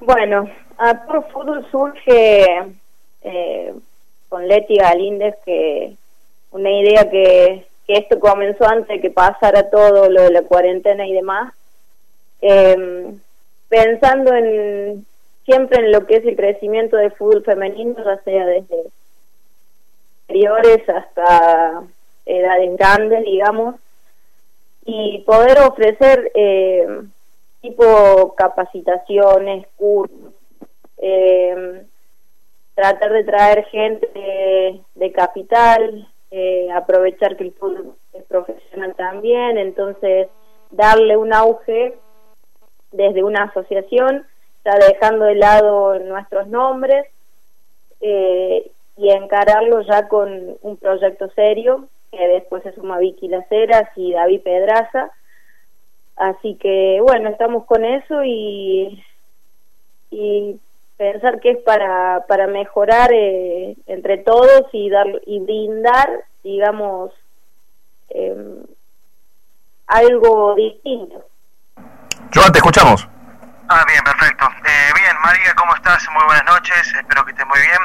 Bueno, a Fútbol surge eh, con Leti Galíndez que una idea que, que, esto comenzó antes de que pasara todo lo de la cuarentena y demás, em, pensando en siempre en lo que es el crecimiento del fútbol femenino, ya sea desde inferiores hasta edades grandes, digamos, y poder ofrecer eh, tipo capacitaciones, cursos, eh, tratar de traer gente de, capital, eh, aprovechar que el fútbol es profesional también, entonces darle un auge desde una asociación, está dejando de lado nuestros nombres eh, y encararlo ya con un proyecto serio, que después se suma Vicky Laceras y David Pedraza, Así que bueno, estamos con eso y, y pensar que es para, para mejorar eh, entre todos y, dar, y brindar, digamos, eh, algo distinto. Joan, te escuchamos. Ah, bien, perfecto. Eh, bien, María, ¿cómo estás? Muy buenas noches, espero que estés muy bien.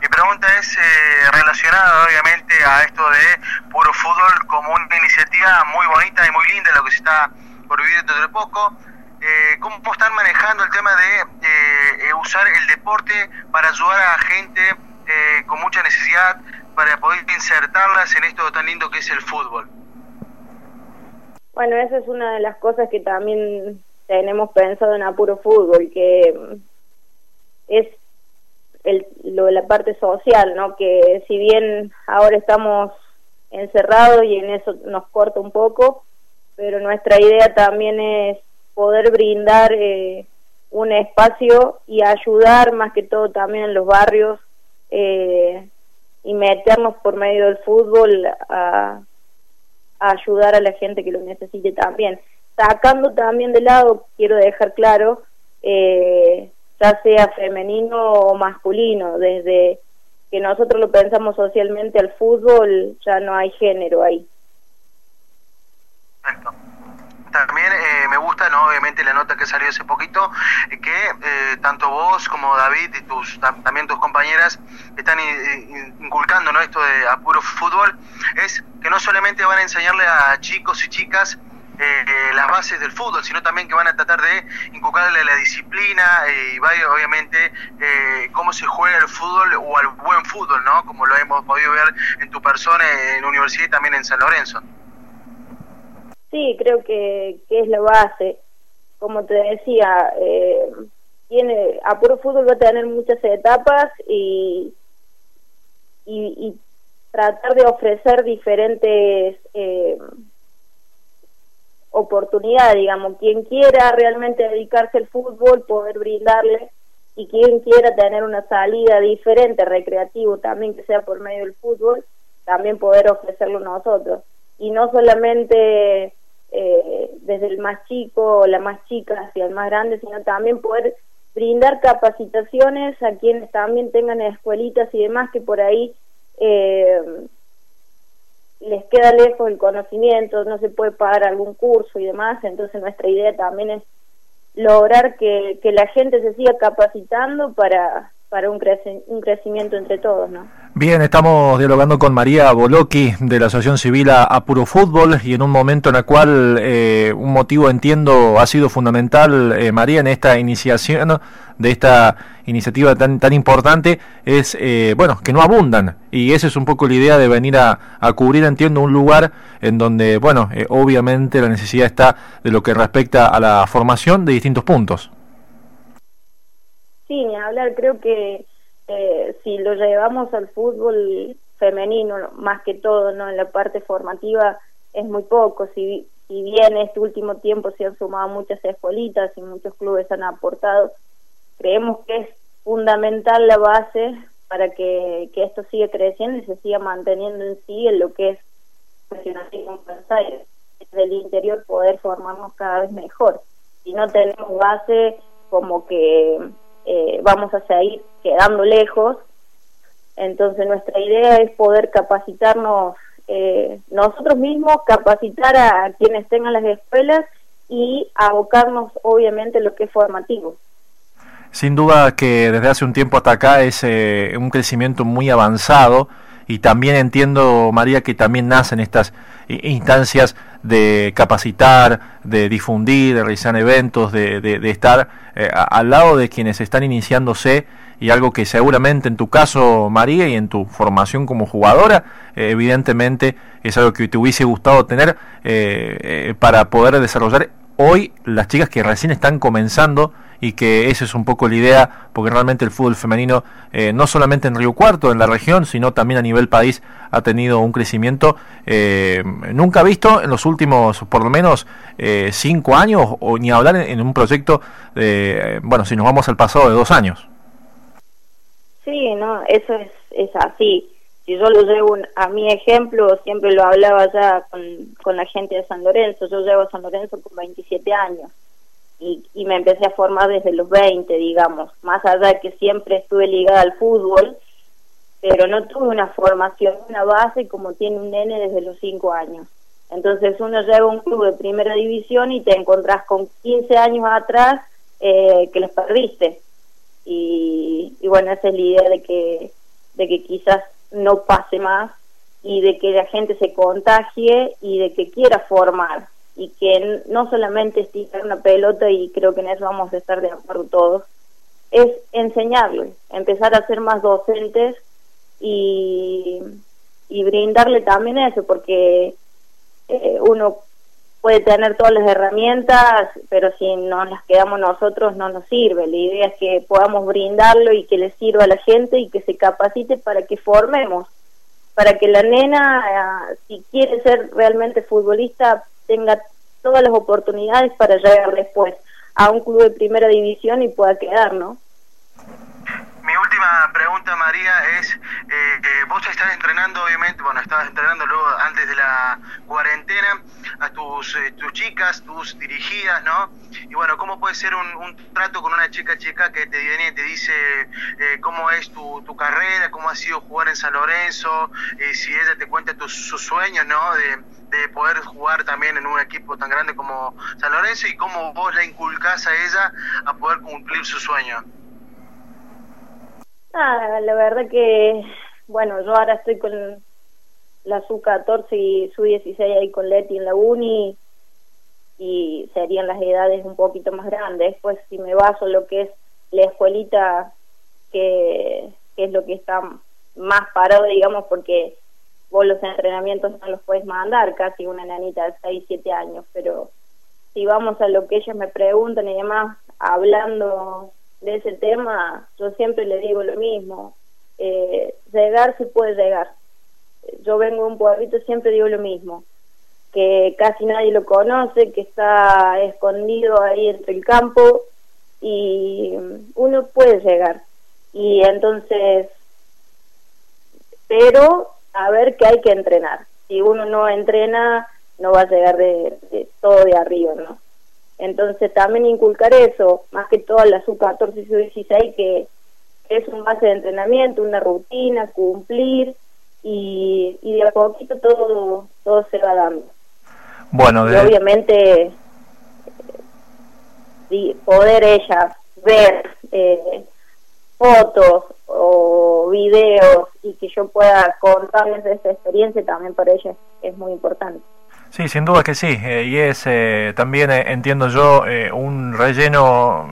Mi pregunta es eh, relacionada, obviamente, a esto de Puro Fútbol como una iniciativa muy bonita y muy linda, lo que se está por vivir dentro de poco. Eh, ¿Cómo están manejando el tema de eh, eh, usar el deporte para ayudar a gente con mucha necesidad para poder insertarlas en esto tan lindo que es el fútbol? Bueno, esa es una de las cosas que también tenemos pensado en Apuro Fútbol, que es el, lo de la parte social, ¿no? Que si bien ahora estamos encerrados y en eso nos corta un poco, pero nuestra idea también es poder brindar eh, un espacio y ayudar más que todo también en los barrios eh, y meternos por medio del fútbol a, ayudar a la gente que lo necesite también. Sacando también de lado, quiero dejar claro, eh, ya sea femenino o masculino, desde que nosotros lo pensamos socialmente al fútbol, ya no hay género ahí. También eh, me gusta, ¿no? obviamente, la nota que salió hace poquito, eh, que eh, tanto vos como David y tus también tus compañeras están inculcando ¿no? esto de apuro fútbol, es que no solamente van a enseñarle a chicos y chicas las bases del fútbol, sino también que van a tratar de inculcarle la disciplina y obviamente cómo se juega el fútbol o al buen fútbol, ¿no? Como lo hemos podido ver en tu persona en la universidad y también en San Lorenzo. Sí, creo que, que es la base. Como te decía, eh, tiene, a puro fútbol va a tener muchas etapas y, y, tratar de ofrecer diferentes eh, oportunidades, digamos, quien quiera realmente dedicarse al fútbol, poder brindarle y quien quiera tener una salida diferente, recreativo también, que sea por medio del fútbol, también poder ofrecerlo nosotros. Y no solamente eh, desde el más chico o la más chica hacia el más grande, sino también poder brindar capacitaciones a quienes también tengan escuelitas y demás que por ahí eh, les queda lejos el conocimiento, no se puede pagar algún curso y demás, entonces nuestra idea también es lograr que, que la gente se siga capacitando para, para un, un crecimiento entre todos, ¿no? Bien, estamos dialogando con María Boloqui de la Asociación Civil a, Puro Fútbol y en un momento en el cual eh, un motivo entiendo ha sido fundamental, eh, María, en esta iniciación de esta iniciativa tan tan importante es, eh, bueno, que no abundan y esa es un poco la idea de venir a, cubrir, entiendo, un lugar en donde, bueno, obviamente la necesidad está de lo que respecta a la formación de distintos puntos. Sí, ni hablar, creo que eh, si lo llevamos al fútbol femenino, más que todo, no en la parte formativa, es muy poco. Si, si bien este último tiempo se han sumado muchas escuelitas y muchos clubes han aportado, creemos que es fundamental la base para que, que esto siga creciendo y se siga manteniendo en sí en lo que es profesionalismo en desde el interior poder formarnos cada vez mejor. Si no tenemos base como que eh, vamos a seguir quedando lejos. Entonces nuestra idea es poder capacitarnos eh, nosotros mismos, capacitar a, quienes tengan las escuelas y abocarnos obviamente lo que es formativo. Sin duda que desde hace un tiempo hasta acá es eh, un crecimiento muy avanzado y también entiendo, María, que también nacen estas instancias de capacitar, de difundir, de realizar eventos, de, de, estar eh, al lado de quienes están iniciándose y algo que seguramente en tu caso, María, y en tu formación como jugadora, eh, evidentemente es algo que te hubiese gustado tener para poder desarrollar hoy las chicas que recién están comenzando y que esa es un poco la idea, porque realmente el fútbol femenino, eh, no solamente en Río Cuarto, en la región, sino también a nivel país, ha tenido un crecimiento eh, nunca visto en los últimos, por lo menos, eh, cinco años, o ni hablar en, un proyecto, de, bueno, si nos vamos al pasado de dos años. Sí, no, eso es, es así. Si yo lo llevo a mi ejemplo, siempre lo hablaba ya con, con la gente de San Lorenzo, yo llevo a San Lorenzo con 27 años y, me empecé a formar desde los 20, digamos, más allá de que siempre estuve ligada al fútbol, pero no tuve una formación, una base como tiene un nene desde los 5 años. Entonces uno llega a un club de primera división y te encontrás con 15 años atrás eh, que los perdiste. Y, y bueno, esa es la idea de que, de que quizás no pase más y de que la gente se contagie y de que quiera formar y que no solamente estirar una pelota y creo que en eso vamos a estar de acuerdo todos, es enseñarle, empezar a ser más docentes y, y brindarle también eso, porque eh, uno puede tener todas las herramientas, pero si no las quedamos nosotros no nos sirve. La idea es que podamos brindarlo y que le sirva a la gente y que se capacite para que formemos, para que la nena, eh, si quiere ser realmente futbolista, tenga todas las oportunidades para llegar después a un club de primera división y pueda quedar, ¿no? Es, eh, eh, vos estás entrenando, obviamente, bueno, estabas entrenando luego antes de la cuarentena a tus, eh, tus chicas, tus dirigidas, ¿no? Y bueno, ¿cómo puede ser un, trato con una chica chica que te viene y te dice cómo es tu, tu, carrera, cómo ha sido jugar en San Lorenzo, si ella te cuenta tus, sus sueños, ¿no? De, de poder jugar también en un equipo tan grande como San Lorenzo y cómo vos la inculcás a ella a poder cumplir su sueño. Ah, la verdad que, bueno, yo ahora estoy con la SU-14 y SU-16 ahí con Leti en la uni y serían las edades un poquito más grandes. Pues si me baso lo que es la escuelita, que, que es lo que está más parado, digamos, porque vos los entrenamientos no los puedes mandar, casi una nanita de 6, 7 años, pero si vamos a lo que ellos me preguntan y demás, hablando de ese tema, yo siempre le digo lo mismo, eh, llegar se puede llegar. Yo vengo de un pueblito, siempre digo lo mismo, que casi nadie lo conoce, que está escondido ahí entre el campo y uno puede llegar. Y entonces, pero a ver que hay que entrenar. Si uno no entrena, no va a llegar de, todo de arriba, ¿no? Entonces también inculcar eso, más que todo la sub-14 y sub-16, que es un base de entrenamiento, una rutina, cumplir, y, y de a poquito todo, todo se va dando. Bueno, y obviamente eh, poder ellas ver eh, fotos o videos y que yo pueda contarles de esa experiencia también para ella es muy importante. Sí, sin duda que sí, eh, y es eh, también, eh, entiendo yo, un relleno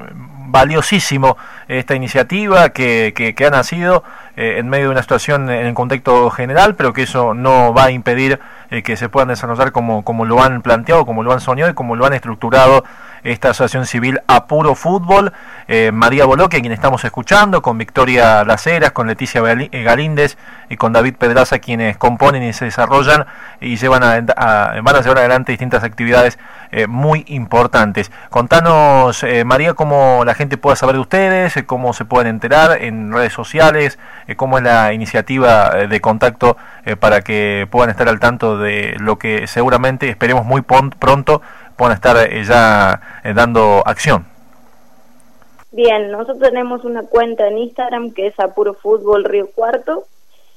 valiosísimo esta iniciativa que, que, ha nacido en medio de una situación en el contexto general, pero que eso no va a impedir que se puedan desarrollar como, como lo han planteado, como lo han soñado y como lo han estructurado esta asociación civil a puro fútbol. Eh, María Boloque, quien estamos escuchando, con Victoria Laceras, con Leticia eh, Galíndez y con David Pedraza, quienes componen y se desarrollan y llevan a, van a llevar adelante distintas actividades eh, muy importantes. Contanos, María, cómo la gente pueda saber de ustedes, cómo se pueden enterar en redes sociales, cómo es la iniciativa de contacto para que puedan estar al tanto de lo que seguramente esperemos muy pronto puedan estar eh, ya eh, dando acción. Bien, nosotros tenemos una cuenta en Instagram que es Apuro Fútbol Río Cuarto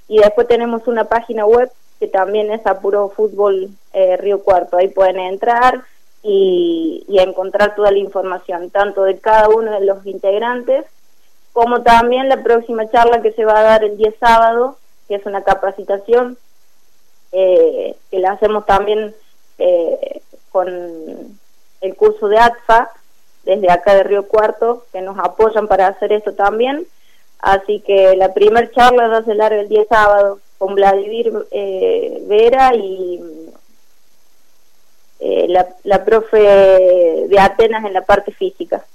y después tenemos una página web que también es Apuro Fútbol eh, Río Cuarto. Ahí pueden entrar y, y encontrar toda la información, tanto de cada uno de los integrantes como también la próxima charla que se va a dar el día sábado, que es una capacitación eh, que la hacemos también eh, con el curso de ATFA, desde acá de Río Cuarto, que nos apoyan para hacer esto también. Así que la primera charla va a ser el día sábado con Vladimir eh, Vera y eh, la, la profe de Atenas en la parte física.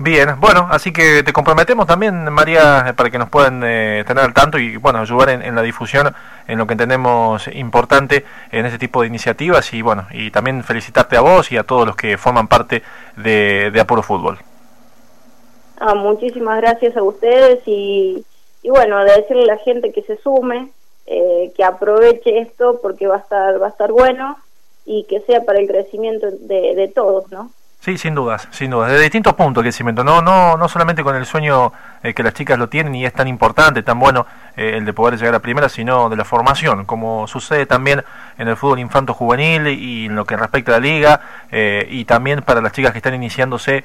Bien, bueno, así que te comprometemos también, María, para que nos puedan eh, tener al tanto y bueno, ayudar en, la difusión en lo que entendemos importante en este tipo de iniciativas y bueno, y también felicitarte a vos y a todos los que forman parte de, de Apuro Fútbol. Ah, muchísimas gracias a ustedes y, y bueno, de decirle a la gente que se sume, eh, que aproveche esto porque va a estar va a estar bueno y que sea para el crecimiento de, de todos, ¿no? Sí, sin dudas, sin dudas. De distintos puntos que cimiento, no, no, no solamente con el sueño eh, que las chicas lo tienen y es tan importante, tan bueno eh, el de poder llegar a primera, sino de la formación, como sucede también en el fútbol infanto juvenil y en lo que respecta a la liga, eh, y también para las chicas que están iniciándose,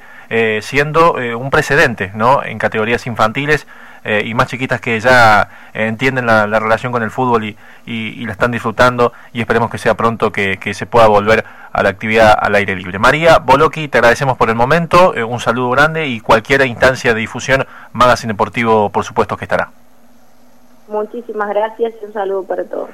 siendo un precedente, ¿no? En categorías infantiles eh, y más chiquitas que ya entienden la, relación con el fútbol y, la están disfrutando y esperemos que sea pronto que, se pueda volver a la actividad al aire libre. María Boloki, te agradecemos por el momento, eh, un saludo grande y cualquier instancia de difusión, Magazine Deportivo por supuesto que estará. Muchísimas gracias y un saludo para todos.